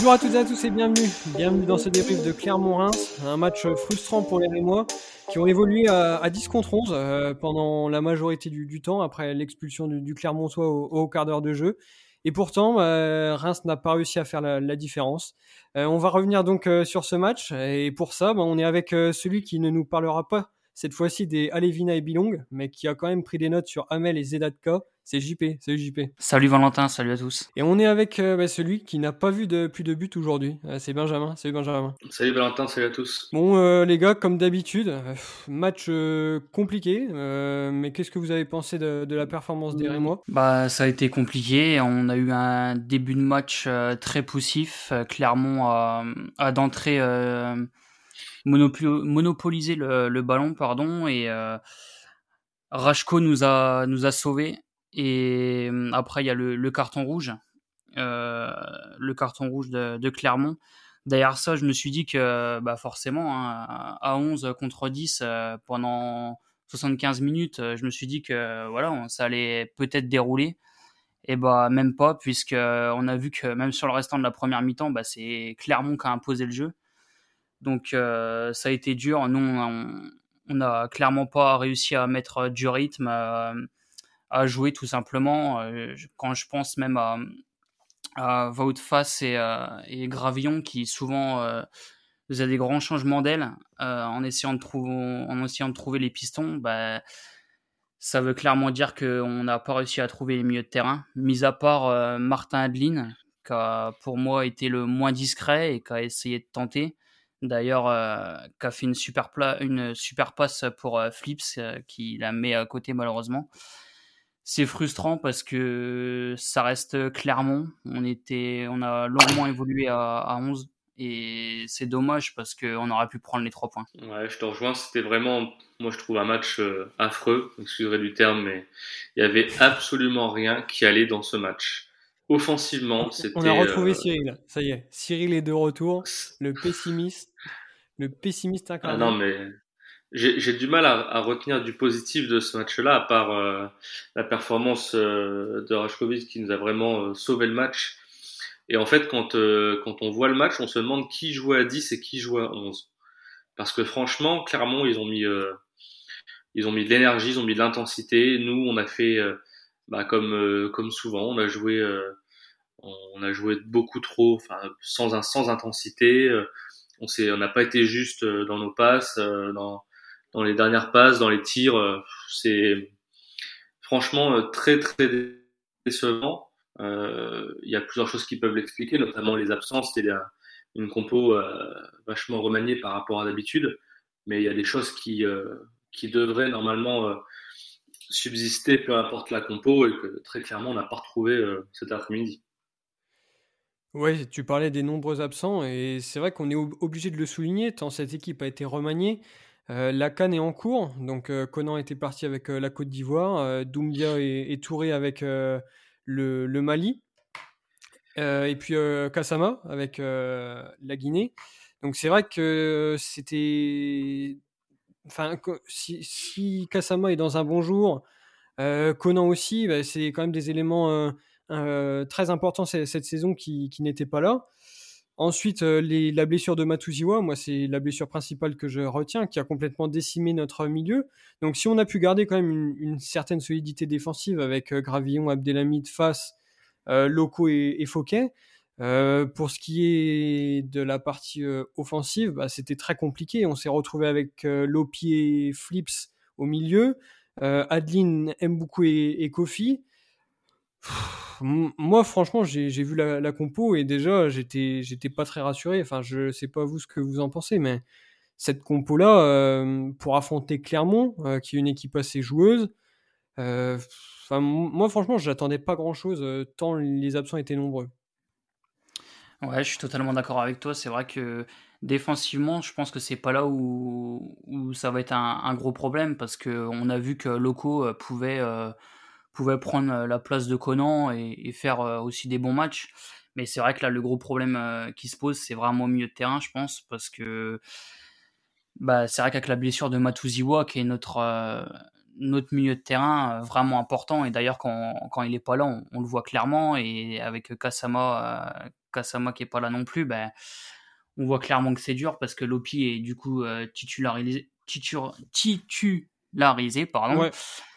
Bonjour à toutes et à tous et bienvenue. Bienvenue dans ce débrief de Clermont-Reims, un match frustrant pour les Rémois qui ont évolué à, 10 contre 11 euh, pendant la majorité du, temps après l'expulsion du, Clermontois au, quart d'heure de jeu. Et pourtant, euh, Reims n'a pas réussi à faire la, différence. Euh, on va revenir donc sur ce match et pour ça, ben, on est avec celui qui ne nous parlera pas cette fois-ci des Alevina et Bilong, mais qui a quand même pris des notes sur Amel et Zedatka. C'est JP, salut JP. Salut Valentin, salut à tous. Et on est avec euh, bah, celui qui n'a pas vu de, plus de but aujourd'hui, euh, c'est Benjamin. Salut Benjamin. Salut Valentin, salut à tous. Bon euh, les gars, comme d'habitude, match compliqué, mais qu'est-ce que vous avez pensé de, la performance des Rémois? Bah ça a été compliqué, on a eu un début de match très poussif, Clermont a d'entrée monopoliser le, ballon, pardon, et euh, Rachko nous a nous a sauvés. Et euh, après, il y a le, carton rouge, euh, le carton rouge de, Clermont. Derrière ça, je me suis dit que bah forcément, hein, à 11 contre 10 pendant 75 minutes, je me suis dit que voilà, ça allait peut-être dérouler. Et bah même pas, puisque on a vu que même sur le restant de la première mi-temps, bah, c'est Clermont qui a imposé le jeu. Donc euh, ça a été dur. Nous, on n'a clairement pas réussi à mettre euh, du rythme, à, jouer tout simplement. Euh, quand je pense même à, à et, et Gravillon qui souvent faisaient des grands changements d'aile en, essayant de trouver, les pistons, bah, ça veut clairement dire qu'on n'a pas réussi à trouver les milieux de terrain, mis à part Martin Adeline, qui a pour moi été le moins discret et qui a essayé de tenter. D'ailleurs, euh, qui a fait une super, une super passe pour euh, Flips, euh, qui la met à côté malheureusement. C'est frustrant parce que ça reste Clermont. On, était, on a longuement évolué à, à 11 et c'est dommage parce qu'on aurait pu prendre les trois points. Ouais, je te rejoins. C'était vraiment, moi je trouve un match affreux, excusez du terme, mais il y avait absolument rien qui allait dans ce match. Offensivement, c'était. On a retrouvé Cyril. Ça y est, Cyril est de retour. Le pessimiste le pessimiste Ah non, mais j'ai du mal à, retenir du positif de ce match-là, à part euh, la performance euh, de Rajkovic qui nous a vraiment euh, sauvé le match. Et en fait, quand, quand on voit le match, on se demande qui jouait à 10 et qui jouait à 11. Parce que franchement, clairement, ils ont mis, ils ont mis de l'énergie, ils ont mis de l'intensité. Nous, on a fait, bah, comme, comme souvent, on a joué, on a joué beaucoup trop, sans, sans intensité on n'a pas été juste euh, dans nos passes, euh, dans, dans les dernières passes, dans les tirs. Euh, c'est franchement très très décevant. Il y a plusieurs choses qui peuvent l'expliquer, notamment les absences. C'était une compo vachement remaniée par rapport à d'habitude, mais il y a des choses qui qui devraient normalement subsister peu importe la compo et que très clairement on n'a pas retrouvé cet après-midi. Oui, tu parlais des nombreux absents et c'est vrai qu'on est obligé de le souligner tant cette équipe a été remaniée. Euh, la Cannes est en cours, donc euh, Conan était parti avec euh, la Côte d'Ivoire, Doumbia est, touré avec le, Mali, et puis Kassama avec la Guinée. Donc c'est vrai que c'était... Enfin, si, si Kassama est dans un bon jour, Conan aussi, bah, c'est quand même des éléments très important cette, saison qui, n'était pas là. Ensuite, euh, la blessure de Matuziwa, moi, c'est la blessure principale que je retiens, qui a complètement décimé notre milieu. Donc, si on a pu garder quand même une, certaine solidité défensive avec euh, Gravillon, Abdelhamid, Face, Loco et, et Fouquet, pour ce qui est de la partie offensive, bah, c'était très compliqué. On s'est retrouvé avec Lopi Flips au milieu, Adeline, Mboukou et, et Kofi moi, franchement, j'ai vu la, compo et déjà, j'étais, pas très rassuré. Enfin, je sais pas vous ce que vous en pensez, mais cette compo-là, euh, pour affronter Clermont, euh, qui est une équipe assez joueuse, euh, moi, franchement, j'attendais pas grand-chose tant les absents étaient nombreux. Ouais, je suis totalement d'accord avec toi. C'est vrai que défensivement, je pense que c'est pas là où, ça va être un, un gros problème parce qu'on a vu que Loco pouvait pouvait prendre euh, la place de Conan et, faire euh, aussi des bons matchs. Mais c'est vrai que là, le gros problème euh, qui se pose, c'est vraiment au milieu de terrain, je pense, parce que bah, c'est vrai qu'avec la blessure de Matuziwa, qui est notre, notre milieu de terrain vraiment important, et d'ailleurs, quand, quand il n'est pas là, on, le voit clairement, et avec Kasama qui est pas là non plus, ben, on voit clairement que c'est dur parce que Lopi est du coup euh, titularisé, titularisé, pardon. Ouais,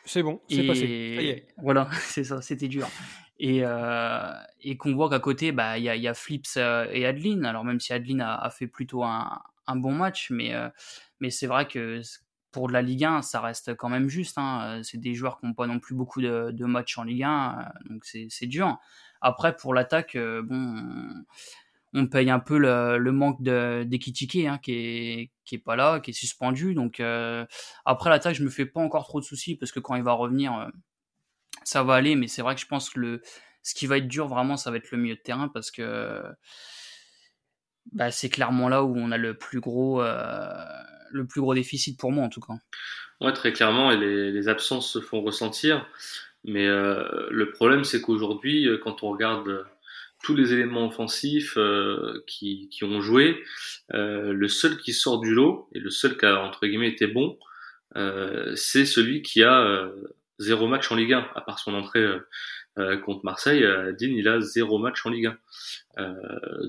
c'est bon, c'est passé. Voilà, c'est ça, c'était dur. Et, euh, et qu'on voit qu'à côté, bah, il y, a, y a Flips euh, et Adeline. Alors même si Adeline a, a fait plutôt un, un, bon match, mais, mais c'est vrai que pour de la Ligue 1, ça reste quand même juste. Hein. C'est des joueurs qui n'ont pas non plus beaucoup de, de, matchs en Ligue 1, donc c'est dur. Après, pour l'attaque, bon, on paye un peu le, manque d'Ekitike hein, qui est qui est pas là, qui est suspendu. Donc euh, après l'attaque, je me fais pas encore trop de soucis parce que quand il va revenir, euh, ça va aller. Mais c'est vrai que je pense que le ce qui va être dur vraiment, ça va être le milieu de terrain parce que bah, c'est clairement là où on a le plus gros euh, le plus gros déficit pour moi en tout cas. Ouais, très clairement, et les, les absences se font ressentir. Mais le problème, c'est qu'aujourd'hui, quand on regarde tous les éléments offensifs euh, qui, qui, ont joué. Euh, le seul qui sort du lot, et le seul qui a, entre guillemets, été bon, euh, c'est celui qui a euh, zéro match en Ligue 1, à part son entrée euh, contre Marseille. Dean, il a zéro match en Ligue 1.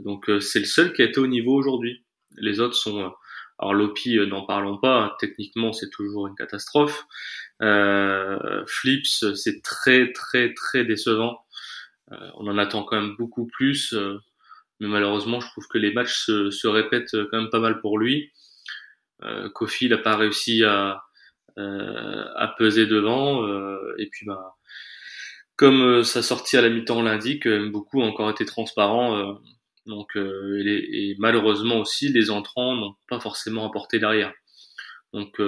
donc c'est le seul qui a été au niveau aujourd'hui. Les autres sont... alors Lopi, n'en parlons pas, techniquement c'est toujours une catastrophe. Flips, c'est très très très décevant. Euh, on en attend quand même beaucoup plus, euh, mais malheureusement, je trouve que les matchs se, répètent quand même pas mal pour lui. Euh, Kofi n'a pas réussi à, à peser devant, et puis bah, comme sa sortie à la mi-temps l'indique, beaucoup ont encore été transparents. donc, et, malheureusement aussi, les entrants n'ont pas forcément apporté derrière. Donc,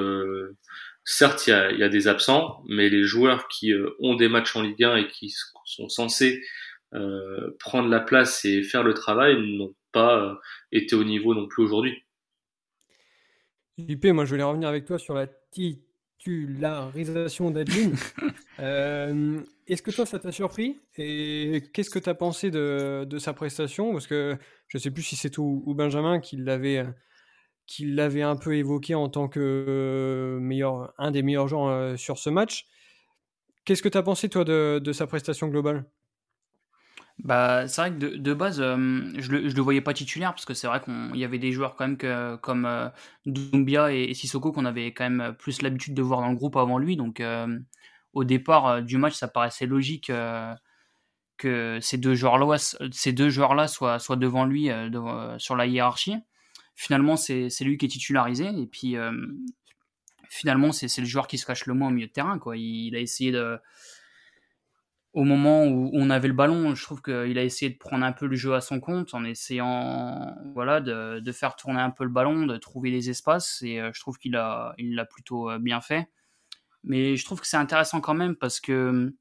certes, il y a, y a, des absents, mais les joueurs qui ont des matchs en Ligue 1 et qui sont censés euh, prendre la place et faire le travail n'ont pas euh, été au niveau non plus aujourd'hui. JP, moi je voulais revenir avec toi sur la titularisation d'Adeline. euh, Est-ce que toi ça t'a surpris Et qu'est-ce que tu as pensé de, de, sa prestation? Parce que je ne sais plus si c'est ou, ou Benjamin qui l'avait qui l'avait un peu évoqué en tant que meilleur, un des meilleurs joueurs euh, sur ce match. Qu'est-ce que tu as pensé, toi, de, sa prestation globale? Bah, c'est vrai que de, base, euh, je, le, le voyais pas titulaire parce que c'est vrai qu'il y avait des joueurs quand même que, comme euh, et, Sissoko qu'on avait quand même plus l'habitude de voir dans le groupe avant lui. Donc, euh, au départ du match, ça paraissait logique que ces deux joueurs-là, soient, soient devant lui sur la hiérarchie. Finalement, c'est lui qui est titularisé et puis finalement, c'est le joueur qui se cache le moins au milieu de terrain. Quoi. Il, a essayé de. Au moment où on avait le ballon, je trouve qu'il a essayé de prendre un peu le jeu à son compte en essayant voilà, de, de faire tourner un peu le ballon, de trouver les espaces. Et euh, je trouve qu'il l'a il plutôt euh, bien fait. Mais je trouve que c'est intéressant quand même parce que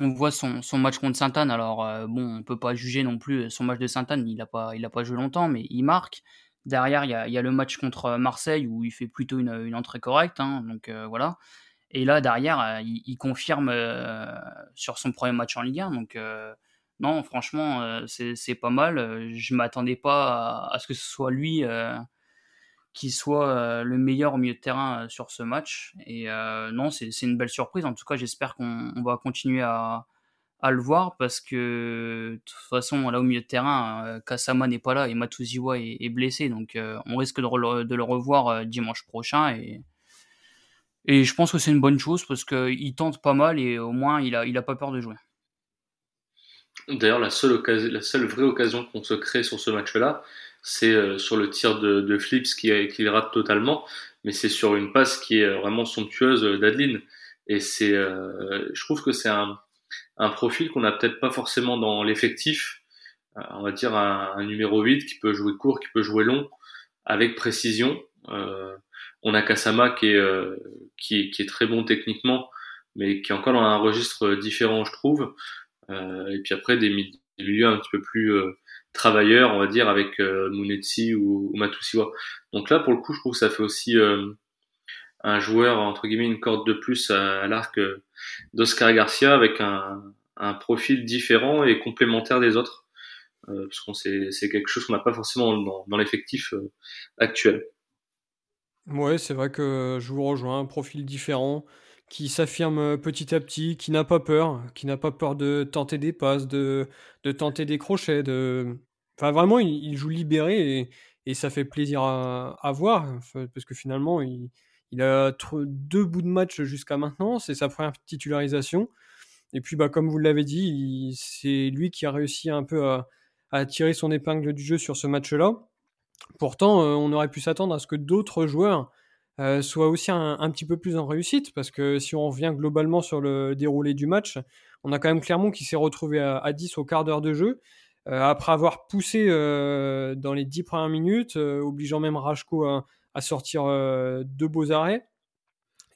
on voit son, son match contre Sainte-Anne. Alors, euh, bon, on peut pas juger non plus son match de Sainte-Anne. Il n'a pas, a pas joué longtemps, mais il marque. Derrière, il y a, le match contre Marseille où il fait plutôt une, entrée correcte. Hein, donc euh, voilà. Et là, derrière, euh, il, confirme euh, sur son premier match en Ligue 1. Donc non, franchement, c'est pas mal. Je m'attendais pas à, à, ce que ce soit lui qui soit le meilleur au milieu de terrain sur ce match. Et non, c'est une belle surprise. En tout cas, j'espère qu'on va continuer à, à le voir parce que de toute façon là au milieu de terrain euh, Kasama n'est pas là et Matuziwa est, blessé donc euh, on risque de, le revoir euh, dimanche prochain et et je pense que c'est une bonne chose parce qu'il tente pas mal et au moins il a il a pas peur de jouer. D'ailleurs la seule occasion la seule vraie occasion qu'on se crée sur ce match-là c'est sur le tir de, Flips qui, qui rate totalement mais c'est sur une passe qui est vraiment somptueuse d'Adeline et c'est je trouve que c'est un un profil qu'on n'a peut-être pas forcément dans l'effectif. Euh, on va dire un, numéro 8 qui peut jouer court, qui peut jouer long, avec précision. Euh, on a Kasama qui est, euh, qui, qui, est très bon techniquement, mais qui est encore dans un registre différent, je trouve. Et puis après, des, milieux un petit peu plus travailleurs, on va dire, avec Munetsi ou, ou, Matusiwa. Donc là, pour le coup, je trouve que ça fait aussi un joueur, entre guillemets, une corde de plus à, l'arc euh, d'Oscar Garcia avec un, profil différent et complémentaire des autres. Euh, parce qu'on c'est quelque chose qu'on n'a pas forcément dans, l'effectif euh, actuel. Ouais, c'est vrai que je vous rejoins, un profil différent qui s'affirme petit à petit, qui n'a pas peur, qui n'a pas peur de tenter des passes, de, de tenter des crochets, de, enfin vraiment, il, joue libéré et, et, ça fait plaisir à, à voir parce que finalement, il, il a deux bouts de match jusqu'à maintenant. C'est sa première titularisation. Et puis, bah, comme vous l'avez dit, c'est lui qui a réussi un peu à, tirer son épingle du jeu sur ce match-là. Pourtant, euh, on aurait pu s'attendre à ce que d'autres joueurs euh, soient aussi un, petit peu plus en réussite, parce que si on revient globalement sur le déroulé du match, on a quand même Clermont qui s'est retrouvé à, à, 10 au quart d'heure de jeu, euh, après avoir poussé dans les 10 premières minutes, obligeant même Rachko à, à sortir euh, deux beaux arrêts.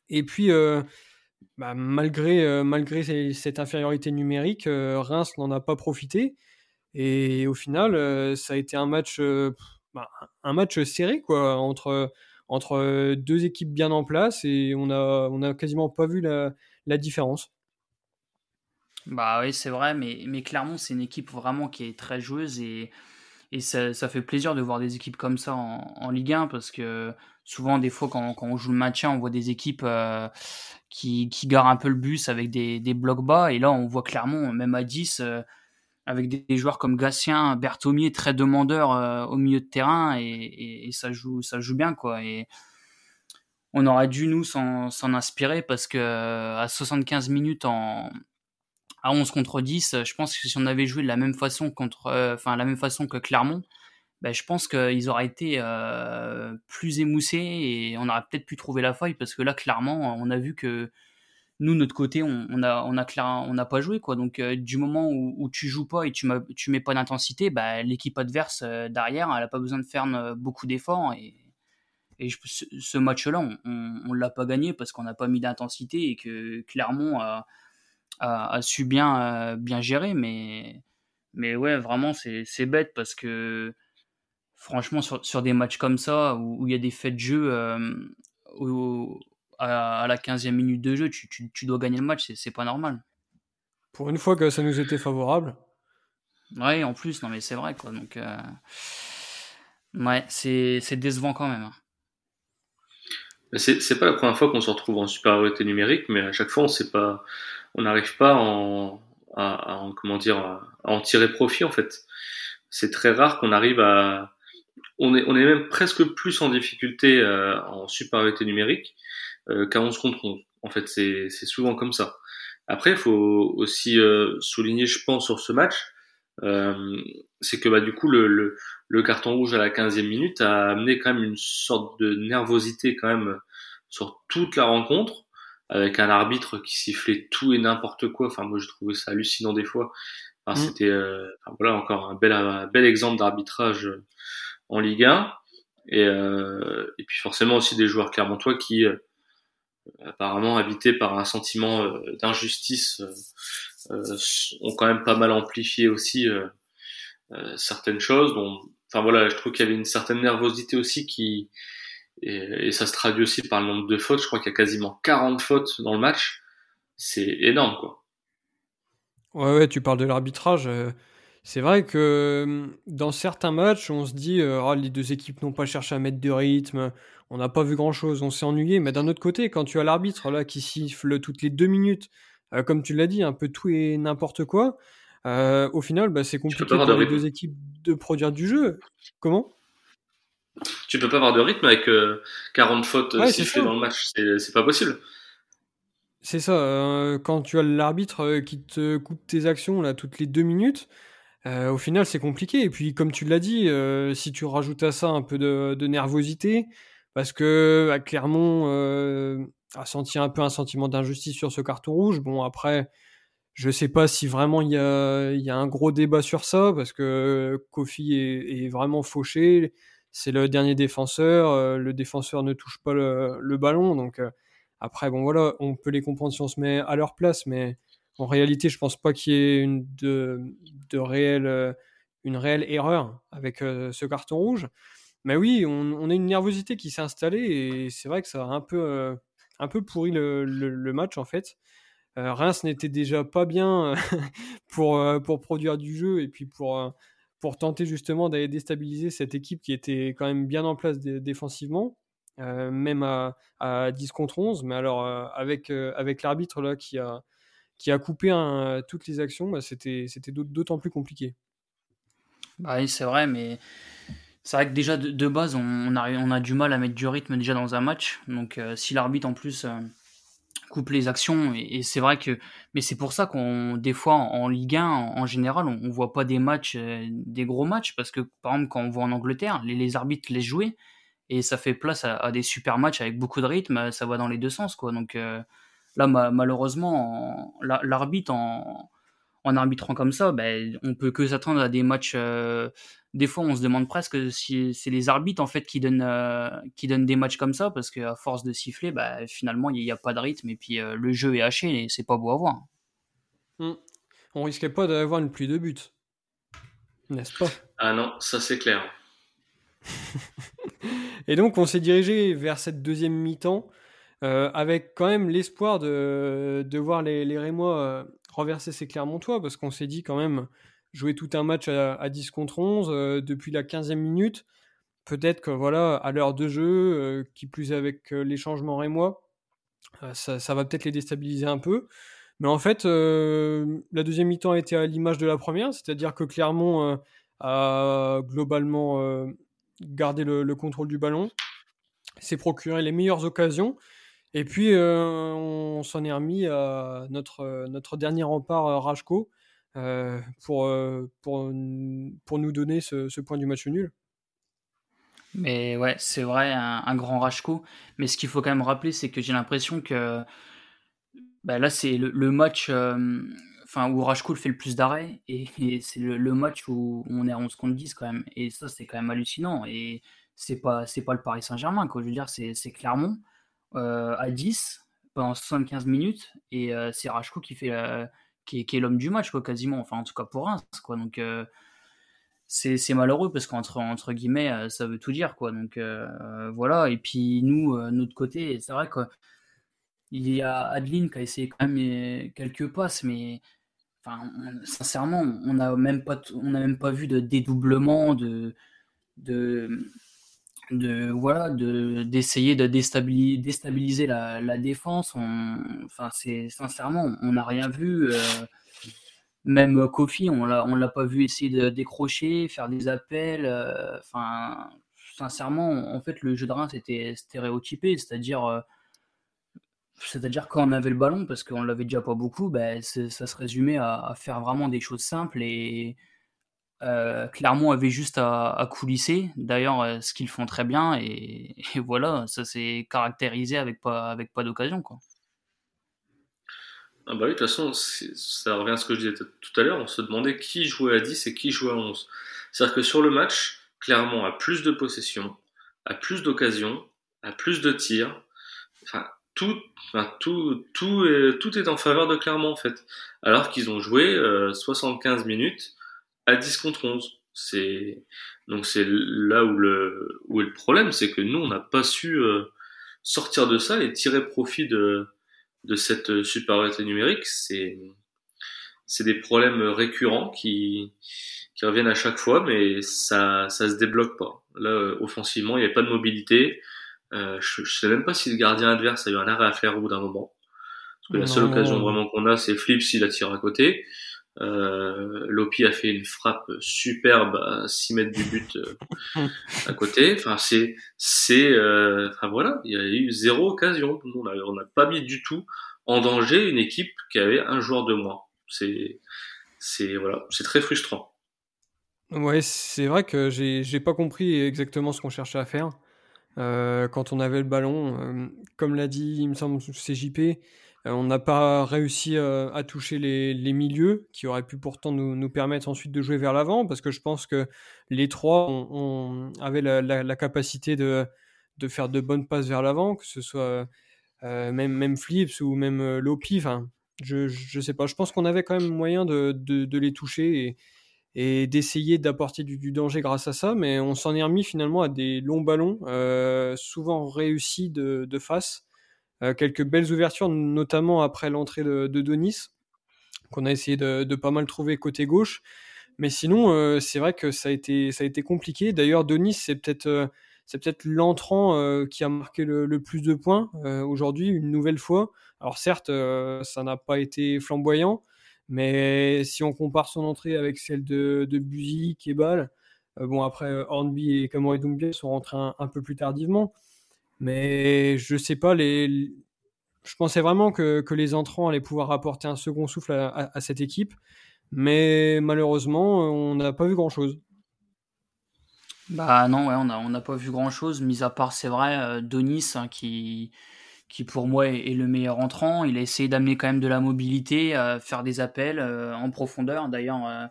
Et puis, bah, malgré, malgré cette infériorité numérique, Reims n'en a pas profité. Et au final, ça a été un match bah, un match serré quoi entre entre deux équipes bien en place et on a on a quasiment pas vu la, la différence. Bah oui, c'est vrai, mais, mais Clermont, c'est une équipe vraiment qui est très joueuse et, et ça, ça, fait plaisir de voir des équipes comme ça en, Ligue 1 parce que souvent, des fois, quand, on joue le maintien, on voit des équipes euh, qui, qui garent un peu le bus avec des, des blocs bas et là, on voit Clermont, même à 10, euh, avec des, joueurs comme Gatien, Berthomier, très demandeurs euh, au milieu de terrain, et, et, ça joue, ça joue bien quoi. Et on aurait dû nous s'en inspirer parce que à 75 minutes en à 11 contre 10, je pense que si on avait joué de la même façon contre, euh, la même façon que Clermont, ben, je pense qu'ils auraient été euh, plus émoussés et on aurait peut-être pu trouver la faille parce que là clairement on a vu que nous, notre côté, on, a, on a on n'a pas joué quoi. Donc euh, du moment où, où, tu joues pas et tu, tu mets pas d'intensité, bah, l'équipe adverse euh, derrière, elle a pas besoin de faire euh, beaucoup d'efforts et, ce, match-là, on, on, l'a pas gagné parce qu'on n'a pas mis d'intensité et que Clermont a, a, a su bien, bien gérer. Mais, mais ouais, vraiment, c'est bête parce que franchement, sur, sur, des matchs comme ça où il y a des faits de jeu. Euh, où, à, la 15e minute de jeu, tu, tu, tu dois gagner le match, c'est pas normal. Pour une fois que ça nous était favorable. Ouais, en plus, non mais c'est vrai quoi. Donc, euh... ouais, c'est décevant quand même. Hein. C'est pas la première fois qu'on se retrouve en supériorité numérique, mais à chaque fois on sait pas, on n'arrive pas en, à, à, comment dire, à en tirer profit en fait. C'est très rare qu'on arrive à, on est, on est même presque plus en difficulté euh, en supériorité numérique euh, qu'à 11 contre 11. En fait, c'est souvent comme ça. Après, il faut aussi euh, souligner, je pense, sur ce match, euh, c'est que bah, du coup, le, le, le, carton rouge à la 15e minute a amené quand même une sorte de nervosité quand même sur toute la rencontre, avec un arbitre qui sifflait tout et n'importe quoi. Enfin, moi, je trouvais ça hallucinant des fois. Enfin, mm. C'était euh, enfin, voilà encore un bel, un bel exemple d'arbitrage en Ligue 1. Et, euh, et puis forcément aussi des joueurs clermontois qui apparemment habités par un sentiment euh, d'injustice, euh, euh, ont quand même pas mal amplifié aussi certaines choses. Dont, enfin voilà, je trouve qu'il y avait une certaine nervosité aussi qui et, et, ça se traduit aussi par le nombre de fautes. Je crois qu'il y a quasiment 40 fautes dans le match. C'est énorme, quoi. Ouais, ouais, tu parles de l'arbitrage. C'est vrai que dans certains matchs, on se dit oh, les deux équipes n'ont pas cherché à mettre de rythme, on n'a pas vu grand chose, on s'est ennuyé. Mais d'un autre côté, quand tu as l'arbitre là qui siffle toutes les deux minutes, euh, comme tu l'as dit, un peu tout et n'importe quoi, euh, au final, bah, c'est compliqué pour les deux équipes de produire du jeu. Comment? Tu peux pas avoir de rythme avec 40 euh, fautes sifflées dans le match, c'est pas possible. C'est ça, quand tu as l'arbitre qui te coupe tes actions là toutes les deux minutes, au final c'est compliqué. Et puis comme tu l'as dit, si tu rajoutes à ça un peu de, de nervosité, parce que à Clermont euh, a senti un peu un sentiment d'injustice sur ce carton rouge. Bon après, je sais pas si vraiment il y a, y a un gros débat sur ça parce que Kofi est, est vraiment fauché. C'est le dernier défenseur. Euh, le défenseur ne touche pas le, le ballon, donc euh, après bon voilà, on peut les comprendre si on se met à leur place, mais en réalité, je pense pas qu'il y ait une de, réelle une réelle erreur avec ce carton rouge. Mais oui, on, a une nervosité qui s'est installée et c'est vrai que ça a un peu, euh, un peu pourri le, le, match en fait. Euh, Reims n'était déjà pas bien pour, euh, pour produire du jeu et puis pour, pour tenter justement d'aller déstabiliser cette équipe qui était quand même bien en place défensivement, même à, à 10 contre 11. Mais alors avec, avec l'arbitre là qui a, qui a coupé toutes les actions, bah, c'était d'autant plus compliqué. Bah oui, c'est vrai, mais c'est vrai que déjà de, base, on, a, on a du mal à mettre du rythme déjà dans un match. Donc euh, si l'arbitre en plus euh, coupe les actions, et, c'est vrai que. Mais c'est pour ça qu'on, des fois, en, Ligue 1, en, général, on, voit pas des matchs, euh, des gros matchs, parce que par exemple, quand on voit en Angleterre, les, arbitres laissent jouer, et ça fait place à, des super matchs avec beaucoup de rythme, ça va dans les deux sens, quoi. Donc là, malheureusement, l'arbitre en en arbitrant comme ça, ben, on peut que s'attendre à des matchs. Euh, des fois, on se demande presque si c'est les arbitres en fait qui donnent euh, qui donnent des matchs comme ça, parce qu'à force de siffler, ben, finalement, il n'y a, pas de rythme et puis euh, le jeu est haché et c'est pas beau à voir. Hmm. On risquait pas d'avoir une pluie de buts, n'est-ce pas? Ah non, ça c'est clair. et donc, on s'est dirigé vers cette deuxième mi-temps. avec quand même l'espoir de, de, voir les, les Rémois renverser ces Clermontois parce qu'on s'est dit quand même jouer tout un match à, 10 contre 11 euh, depuis la 15e minute. Peut-être que voilà, à l'heure de jeu, euh, qui plus avec euh, les changements rémois, ça, ça, va peut-être les déstabiliser un peu. Mais en fait, la deuxième mi-temps a été à l'image de la première, c'est-à-dire que Clermont a globalement gardé le, le, contrôle du ballon, s'est procuré les meilleures occasions, et puis, euh, on s'en est remis à notre, euh, notre dernier rempart, euh, Rajko, pour, pour, pour nous donner ce, point du match nul. Mais ouais, c'est vrai, un, grand Rajko. Mais ce qu'il faut quand même rappeler, c'est que j'ai l'impression que bah là, c'est le, match où Rajko fait le plus d'arrêts. Et, c'est le, match où on est à 11 contre 10 quand même. Et ça, c'est quand même hallucinant. Et c'est pas, pas le Paris Saint-Germain, quoi. Je veux dire, c'est Clermont. Euh, à 10 pendant 75 minutes. Et euh, c'est Rachko qui fait qui est, l'homme du match quoi quasiment. Enfin en tout cas pour Reims quoi. Donc euh, c'est malheureux parce qu'entre entre guillemets ça veut tout dire quoi. Donc voilà. Et puis nous notre côté c'est vrai qu'il y a Adeline qui a essayé quand même quelques passes mais enfin sincèrement on n'a même pas on a même pas vu de dédoublement de de voilà de d'essayer de déstabiliser, déstabiliser la, la défense. On, enfin c'est sincèrement on n'a rien vu euh, même Kofi on l'a on l'a pas vu essayer de décrocher faire des appels euh, sincèrement en fait le jeu de Reims était stéréotypé c'est-à-dire euh, c'est-à-dire quand on avait le ballon parce qu'on l'avait déjà pas beaucoup ben ça se résumait à, à, faire vraiment des choses simples et euh, Clermont avait juste à, coulisser, d'ailleurs, euh, ce qu'ils font très bien, et, voilà, ça s'est caractérisé avec pas, avec pas d'occasion. Quoi. Ah bah oui, de toute façon, ça revient à ce que je disais tout à l'heure, on se demandait qui jouait à 10 et qui jouait à 11. C'est-à-dire que sur le match, Clermont a plus de possession, a plus d'occasions, a plus de tirs, enfin, tout, tout, tout, est, tout est en faveur de Clermont en fait. Alors qu'ils ont joué 75 euh, minutes à 10 contre 11. C'est donc c'est là où le où est le problème, c'est que nous on n'a pas su euh, sortir de ça et tirer profit de de cette supériorité numérique. C'est c'est des problèmes récurrents qui qui reviennent à chaque fois, mais ça ça se débloque pas. Là euh, offensivement, il n'y a pas de mobilité. Euh, je, je sais même pas si le gardien adverse a eu un arrêt à faire au bout d'un moment. Parce que la seule occasion vraiment qu'on a, c'est Flip s'il la tire à côté. Euh, Lopi a fait une frappe superbe à 6 mètres du but euh, à côté. Enfin, c'est, c'est, euh, enfin voilà, il y a eu zéro occasion. On n'a pas mis du tout en danger une équipe qui avait un joueur de moins. C'est, c'est voilà, c'est très frustrant. Ouais, c'est vrai que j'ai, j'ai pas compris exactement ce qu'on cherchait à faire. Quand on avait le ballon, comme l'a dit, il me semble, c'est JP, euh, on n'a pas réussi euh, à toucher les, milieux qui auraient pu pourtant nous, permettre ensuite de jouer vers l'avant parce que je pense que les trois avaient la, capacité de, faire de bonnes passes vers l'avant, que ce soit euh, même, Flips ou même Lopi. Je, je sais pas. Je pense qu'on avait quand même moyen de, les toucher et, d'essayer d'apporter du, danger grâce à ça, mais on s'en est remis finalement à des longs ballons, souvent réussis de face. Euh, quelques belles ouvertures, notamment après l'entrée de, Denis, qu'on a essayé de, pas mal trouver côté gauche. Mais sinon, euh, c'est vrai que ça a été, compliqué. D'ailleurs, Denis, c'est peut-être euh, c'est peut-être l'entrant qui a marqué le, plus de points aujourd'hui, une nouvelle fois. Alors certes, ça n'a pas été flamboyant, Mais si on compare son entrée avec celle de, de Buzy, Kebal, bon après Hornby et Kamori Doumbia sont rentrés un, peu plus tardivement. Mais je sais pas, les, je pensais vraiment que, les entrants allaient pouvoir apporter un second souffle à, cette équipe. Mais malheureusement, on n'a pas vu grand-chose. Bah non, on n'a pas vu grand-chose, mis à part, c'est vrai, euh, Donis, hein, qui, qui pour moi est, le meilleur entrant. Il a essayé d'amener quand même de la mobilité, euh, faire des appels euh, en profondeur. D'ailleurs,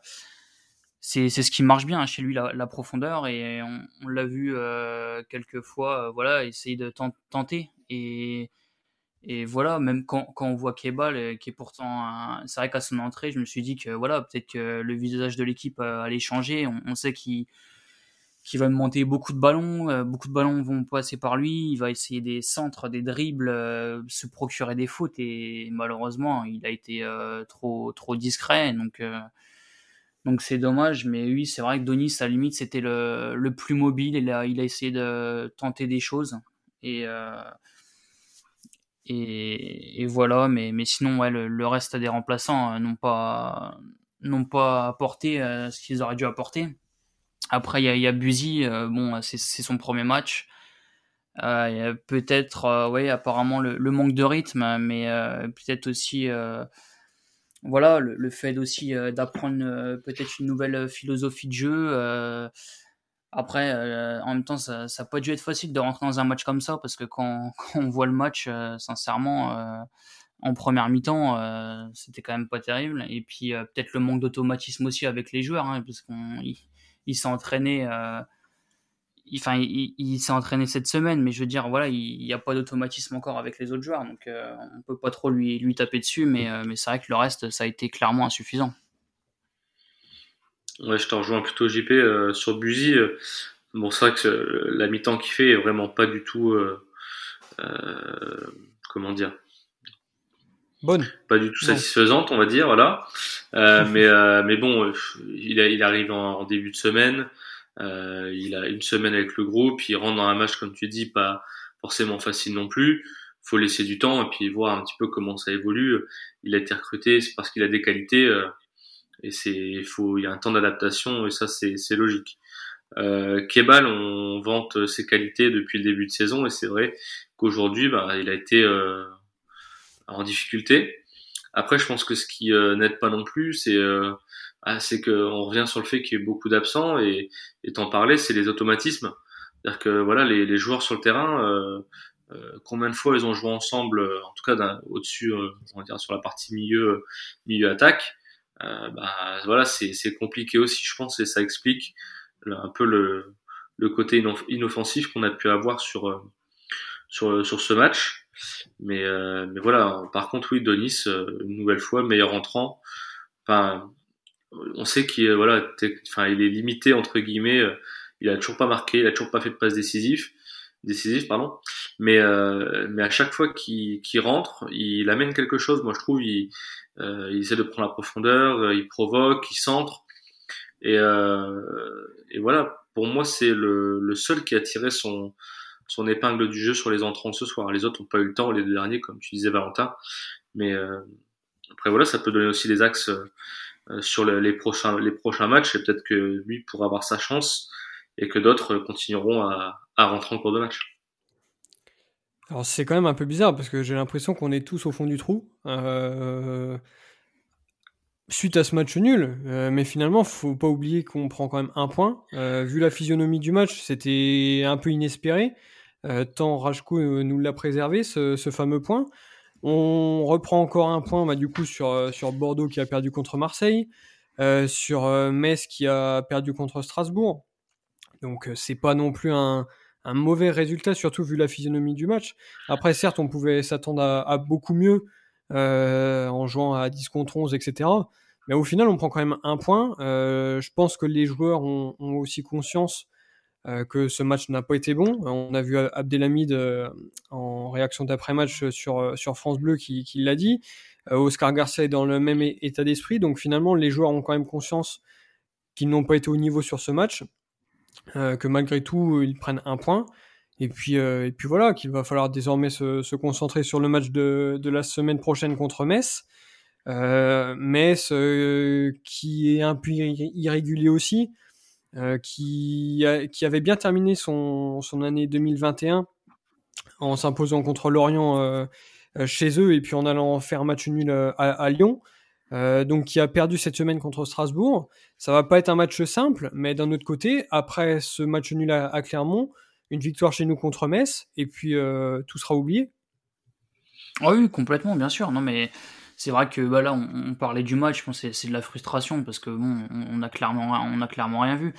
c'est ce qui marche bien chez lui, la, profondeur. Et on, l'a vu quelques fois, voilà, essayer de tenter. Et et voilà, même quand, quand on voit Kebal, euh, qui est pourtant, c'est vrai qu'à son entrée, je me suis dit que voilà, peut-être que le visage de l'équipe euh, allait changer. On, sait qu'il qu'il va monter beaucoup de ballons, euh, beaucoup de ballons vont passer par lui, il va essayer des centres, des dribbles, se procurer des fautes et malheureusement il a été trop trop discret donc donc c'est dommage mais oui c'est vrai que Donis à la limite c'était le, le plus mobile il a il a essayé de tenter des choses et et, voilà, mais, mais sinon, le, reste des remplaçants euh, n'ont pas, pas apporté euh, ce qu'ils auraient dû apporter. Après, il y a, y euh, bon, c'est, son premier match. peut-être, ouais, apparemment le, manque de rythme, mais peut-être aussi, voilà, le, fait aussi d'apprendre peut-être une nouvelle philosophie de jeu après, euh, en même temps, ça n'a pas dû être facile de rentrer dans un match comme ça, parce que quand, on voit le match, euh, sincèrement, euh, en première mi-temps, c'était quand même pas terrible. Et puis peut-être le manque d'automatisme aussi avec les joueurs, hein, parce qu'il il, s'est entraîné, enfin, il, s'est entraîné cette semaine, mais je veux dire, voilà, il n'y a pas d'automatisme encore avec les autres joueurs, donc on peut pas trop lui, lui taper dessus, mais, mais c'est vrai que le reste, ça a été clairement insuffisant. Ouais, je te rejoins plutôt JP euh, sur Buzy. Euh, bon, c'est vrai que euh, la mi-temps qu'il fait est vraiment pas du tout, euh, comment dire, bonne, pas du tout satisfaisante, on va dire, voilà. mais mais bon, il, il arrive en, début de semaine. Il a une semaine avec le groupe, il rentre dans un match comme tu dis pas forcément facile non plus. Faut laisser du temps et puis voir un petit peu comment ça évolue. Il a été recruté, c'est parce qu'il a des qualités et c'est faut il y a un temps d'adaptation et ça c'est c'est logique. Euh, Kebal, on vante ses qualités depuis le début de saison et c'est vrai qu'aujourd'hui, bah, il a été euh, en difficulté. Après, je pense que ce qui euh, n'aide pas non plus, c'est euh, ah, c'est qu'on revient sur le fait qu'il y a beaucoup d'absents et, t'en parlais, c'est les automatismes. C'est-à-dire que voilà, les, les, joueurs sur le terrain, euh, euh, combien de fois ils ont joué ensemble, en tout cas au-dessus, on va dire sur la partie milieu, milieu attaque. Euh, bah, voilà, c'est compliqué aussi, je pense, et ça explique un peu le, le côté inoffensif qu'on a pu avoir sur, euh, sur, sur ce match. Mais, euh, mais voilà, par contre, oui, Donis, une nouvelle fois, meilleur entrant. Enfin, on sait qu'il voilà, enfin, il est limité entre guillemets. Il a toujours pas marqué, il a toujours pas fait de passe décisif, décisif, pardon. Mais mais à chaque fois qu'il rentre, il amène quelque chose. Moi, je trouve, il, euh, il essaie de prendre la profondeur, euh, il provoque, il centre. Et, euh, et voilà, pour moi, c'est le, le, seul qui a tiré son, son épingle du jeu sur les entrants ce soir. Les autres n'ont pas eu le temps, les deux derniers, comme tu disais, Valentin. Mais euh, après, voilà, ça peut donner aussi des axes euh, sur les, prochains, les prochains matchs. Et peut-être que lui pourra avoir sa chance et que d'autres continueront à, à rentrer en cours de match. Alors c'est quand même un peu bizarre parce que j'ai l'impression qu'on est tous au fond du trou euh, suite à ce match nul. Euh, mais finalement, faut pas oublier qu'on prend quand même un point. Vu la physionomie du match, c'était un peu inespéré. tant Rajko nous l'a préservé ce, ce, fameux point. On reprend encore un point bah, du coup sur, sur Bordeaux qui a perdu contre Marseille, sur Metz qui a perdu contre Strasbourg. Donc c'est pas non plus un, mauvais résultat, surtout vu la physionomie du match. Après, certes, on pouvait s'attendre à, beaucoup mieux euh, en jouant à 10 contre 11, etc. Mais au final, on prend quand même un point. Euh, je pense que les joueurs ont, aussi conscience euh, que ce match n'a pas été bon. On a vu Abdelhamid en réaction d'après-match sur, sur France Bleu qui, qui l'a dit. Oscar Garcia est dans le même état d'esprit. Donc finalement, les joueurs ont quand même conscience qu'ils n'ont pas été au niveau sur ce match. Euh, que malgré tout ils prennent un point. Et puis, euh, et puis voilà, qu'il va falloir désormais se, se, concentrer sur le match de, de, la semaine prochaine contre Metz. Metz qui est un peu irrégulier aussi, qui, qui avait bien terminé son, son année 2021 en s'imposant contre Lorient chez eux et puis en allant faire match nul à Lyon. Euh, donc qui a perdu cette semaine contre Strasbourg. Ça va pas être un match simple, mais d'un autre côté, après ce match nul à, Clermont, une victoire chez nous contre Metz, et puis euh, tout sera oublié. Ah oui, complètement, bien sûr. Non, mais c'est vrai que bah là, on, parlait du match, c'est de la frustration parce que bon, on, a clairement, on a clairement rien vu.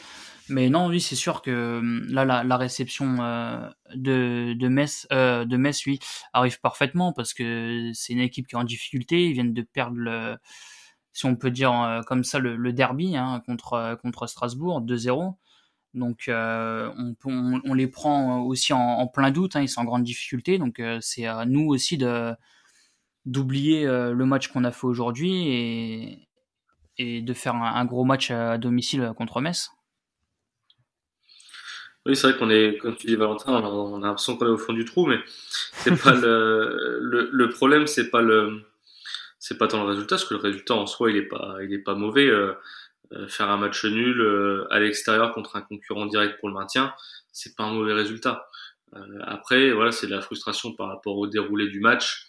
Mais non, oui, c'est sûr que hum, là, la, réception euh, de, de Metz, euh, de Metz, oui, arrive parfaitement parce que c'est une équipe qui est en difficulté. Ils viennent de perdre si on peut dire euh, comme ça, le, derby hein, contre contre Strasbourg, 2-0. Donc on, on, les prend aussi en, plein doute. Hein, ils sont en grande difficulté. Donc c'est à nous aussi de d'oublier le match qu'on a fait aujourd'hui et, et de faire un, un, gros match à domicile contre Metz. Oui, c'est vrai qu'on est, comme tu dis Valentin, on a l'impression qu'on est au fond du trou, mais c'est pas le, le, le, problème, c'est pas le, c'est pas tant le résultat, parce que le résultat en soi, il est pas, il est pas mauvais. Euh, euh faire un match nul euh, à l'extérieur contre un concurrent direct pour le maintien, c'est pas un mauvais résultat. Euh, après, voilà, c'est de la frustration par rapport au déroulé du match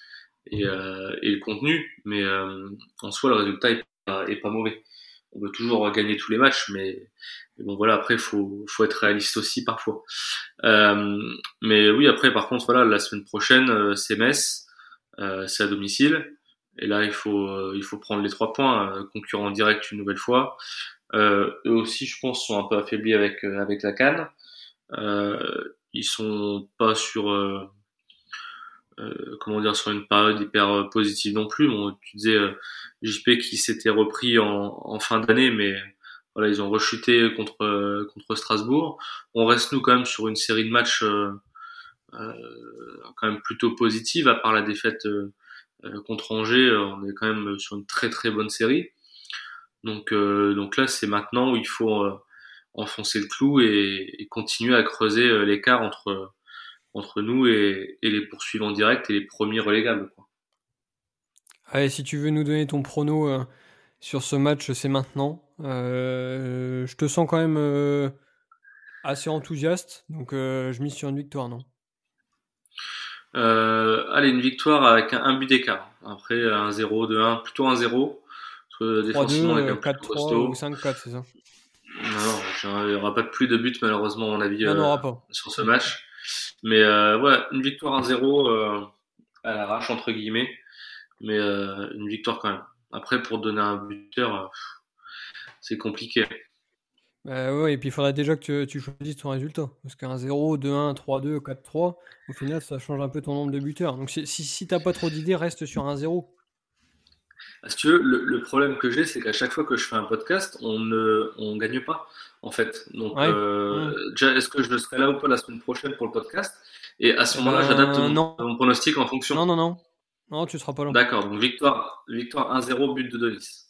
et, et le contenu, mais en soi, le résultat est pas, est pas mauvais on veut toujours gagner tous les matchs, mais, bon voilà, après faut faut être réaliste aussi parfois. Euh, mais oui, après par contre voilà, la semaine prochaine euh, c'est Metz, euh, c'est à domicile, et là il faut il faut prendre les trois points, concurrent direct une nouvelle fois. eux aussi, je pense, sont un peu affaiblis avec avec la canne. ils sont pas sur euh, comment dire sur une période hyper euh, positive non plus. Bon, tu disais euh, JP qui s'était repris en, en fin d'année, mais voilà, ils ont rechuté contre contre Strasbourg. On reste nous quand même sur une série de matchs euh, quand même plutôt positive, à part la défaite contre Angers, on est quand même sur une très très bonne série. Donc donc là, c'est maintenant où il faut enfoncer le clou et, et continuer à creuser l'écart entre entre nous et, les poursuivants directs et les premiers relégables. Quoi. Allez, si tu veux nous donner ton prono euh, sur ce match, c'est maintenant. Euh, je te sens quand même euh, assez enthousiaste, donc je mise sur une victoire, non? Allez, une victoire avec un, but d'écart. Après, un 0, 2-1, plutôt un 0. 3-2, 4-3 ou 5-4, c'est ça? Non, il n'y aura pas plus de buts malheureusement, à mon avis, pas. sur ce match. Mais euh, ouais, une victoire 1-0 euh, à l'arrache, entre guillemets. Mais euh, une victoire quand même. Après, pour donner un buteur, c'est compliqué. Bah ouais, et puis il faudrait déjà que tu, choisisses ton résultat. Parce qu'un 0, 2-1, 3-2, 4-3, au final, ça change un peu ton nombre de buteurs. Donc si, si, t'as pas trop d'idées, reste sur un 0. Si tu veux, le, problème que j'ai, c'est qu'à chaque fois que je fais un podcast, on ne on gagne pas, en fait. Donc, euh, déjà, est-ce que je serai là ou pas la semaine prochaine pour le podcast? Et à ce moment-là, j'adapte mon, pronostic en fonction. Non, non, non. Non, tu seras pas là. D'accord, donc victoire, victoire 1-0, but de Denis.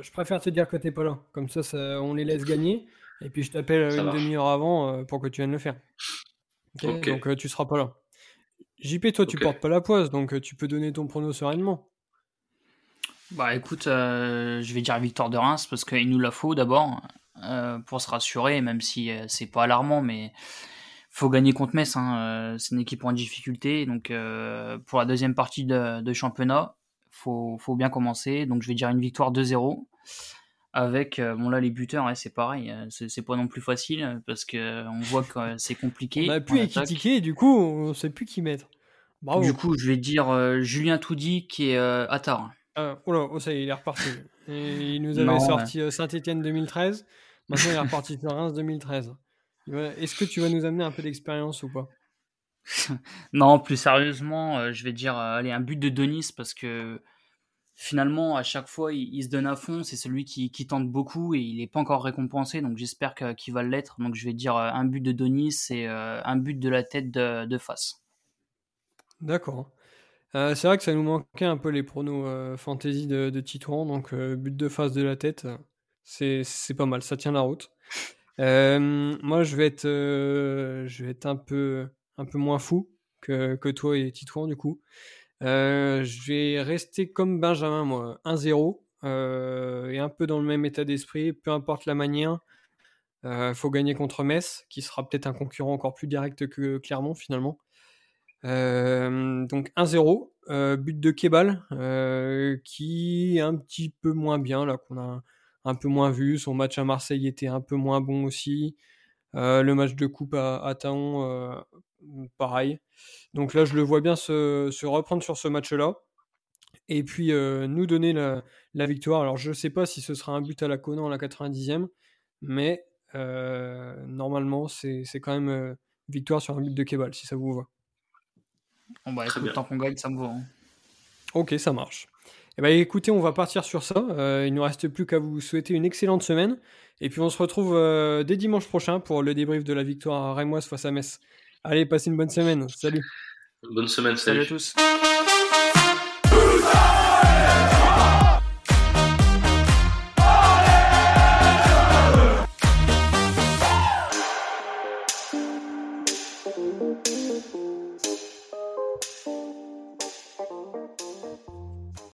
je préfère te dire que t'es pas là. Comme ça, on les laisse gagner. Et puis, je t'appelle une demi-heure avant euh, pour que tu viennes le faire. Donc, euh, tu seras pas là. JP, toi, tu portes pas la poisse, donc tu peux donner ton prono sereinement. Bah écoute, euh, je vais dire victoire de Reims parce qu'il nous la faut d'abord euh, pour se rassurer, même si euh, c'est pas alarmant, mais faut gagner contre Metz. Hein, c'est une équipe en difficulté, donc pour la deuxième partie de, championnat, faut faut bien commencer. Donc je vais dire une victoire 2-0 avec bon là les buteurs, c'est pareil, c'est pas non plus facile parce que on voit que c'est compliqué. On a plus équitiqué, du coup on sait plus qui mettre. Du coup je vais dire Julien Toudy qui est à Tard. Ah, oula, oh, ça y est, il est reparti. Et il nous avait sorti euh, Saint-Etienne 2013. Maintenant, il est reparti sur Reims 2013. Est-ce que tu vas nous amener un peu d'expérience ou pas? Non, plus sérieusement, euh, je vais dire euh, allez, un but de Denis parce que finalement, à chaque fois, il, se donne à fond. C'est celui qui, tente beaucoup et il n'est pas encore récompensé. Donc, j'espère qu'il va l'être. Donc, je vais dire un but de Denis et un but de la tête de, de face. D'accord. Euh, c'est vrai que ça nous manquait un peu les pronos euh, fantasy de, de Titouan, donc euh, but de face de la tête, c'est, pas mal, ça tient la route. moi, je vais être, je vais être un peu, un peu moins fou que, que toi et Titouan, du coup. je vais rester comme Benjamin, moi, 1-0. et un peu dans le même état d'esprit, peu importe la manière. Il faut gagner contre Metz, qui sera peut-être un concurrent encore plus direct que Clermont finalement. Donc 1-0, but de Kebal, qui est un petit peu moins bien, là qu'on a un peu moins vu. Son match à Marseille était un peu moins bon aussi. le match de coupe à, Taon, pareil. Donc là, je le vois bien se, reprendre sur ce match-là. Et puis nous donner la, victoire. Alors je ne sais pas si ce sera un but à la Conan à la 90e, mais euh, normalement, c'est quand même euh, victoire sur un but de Kebal, si ça vous va. Bon bah écoute, tant qu'on gagne, ça me va. Hein. Ok, ça marche. Eh ben, écoutez, on va partir sur ça. Euh, il ne nous reste plus qu'à vous souhaiter une excellente semaine. Et puis on se retrouve dès dimanche prochain pour le débrief de la victoire à Rémoise face à Metz. Allez, passez une bonne semaine. Salut. Bonne semaine, salut, salut à tous.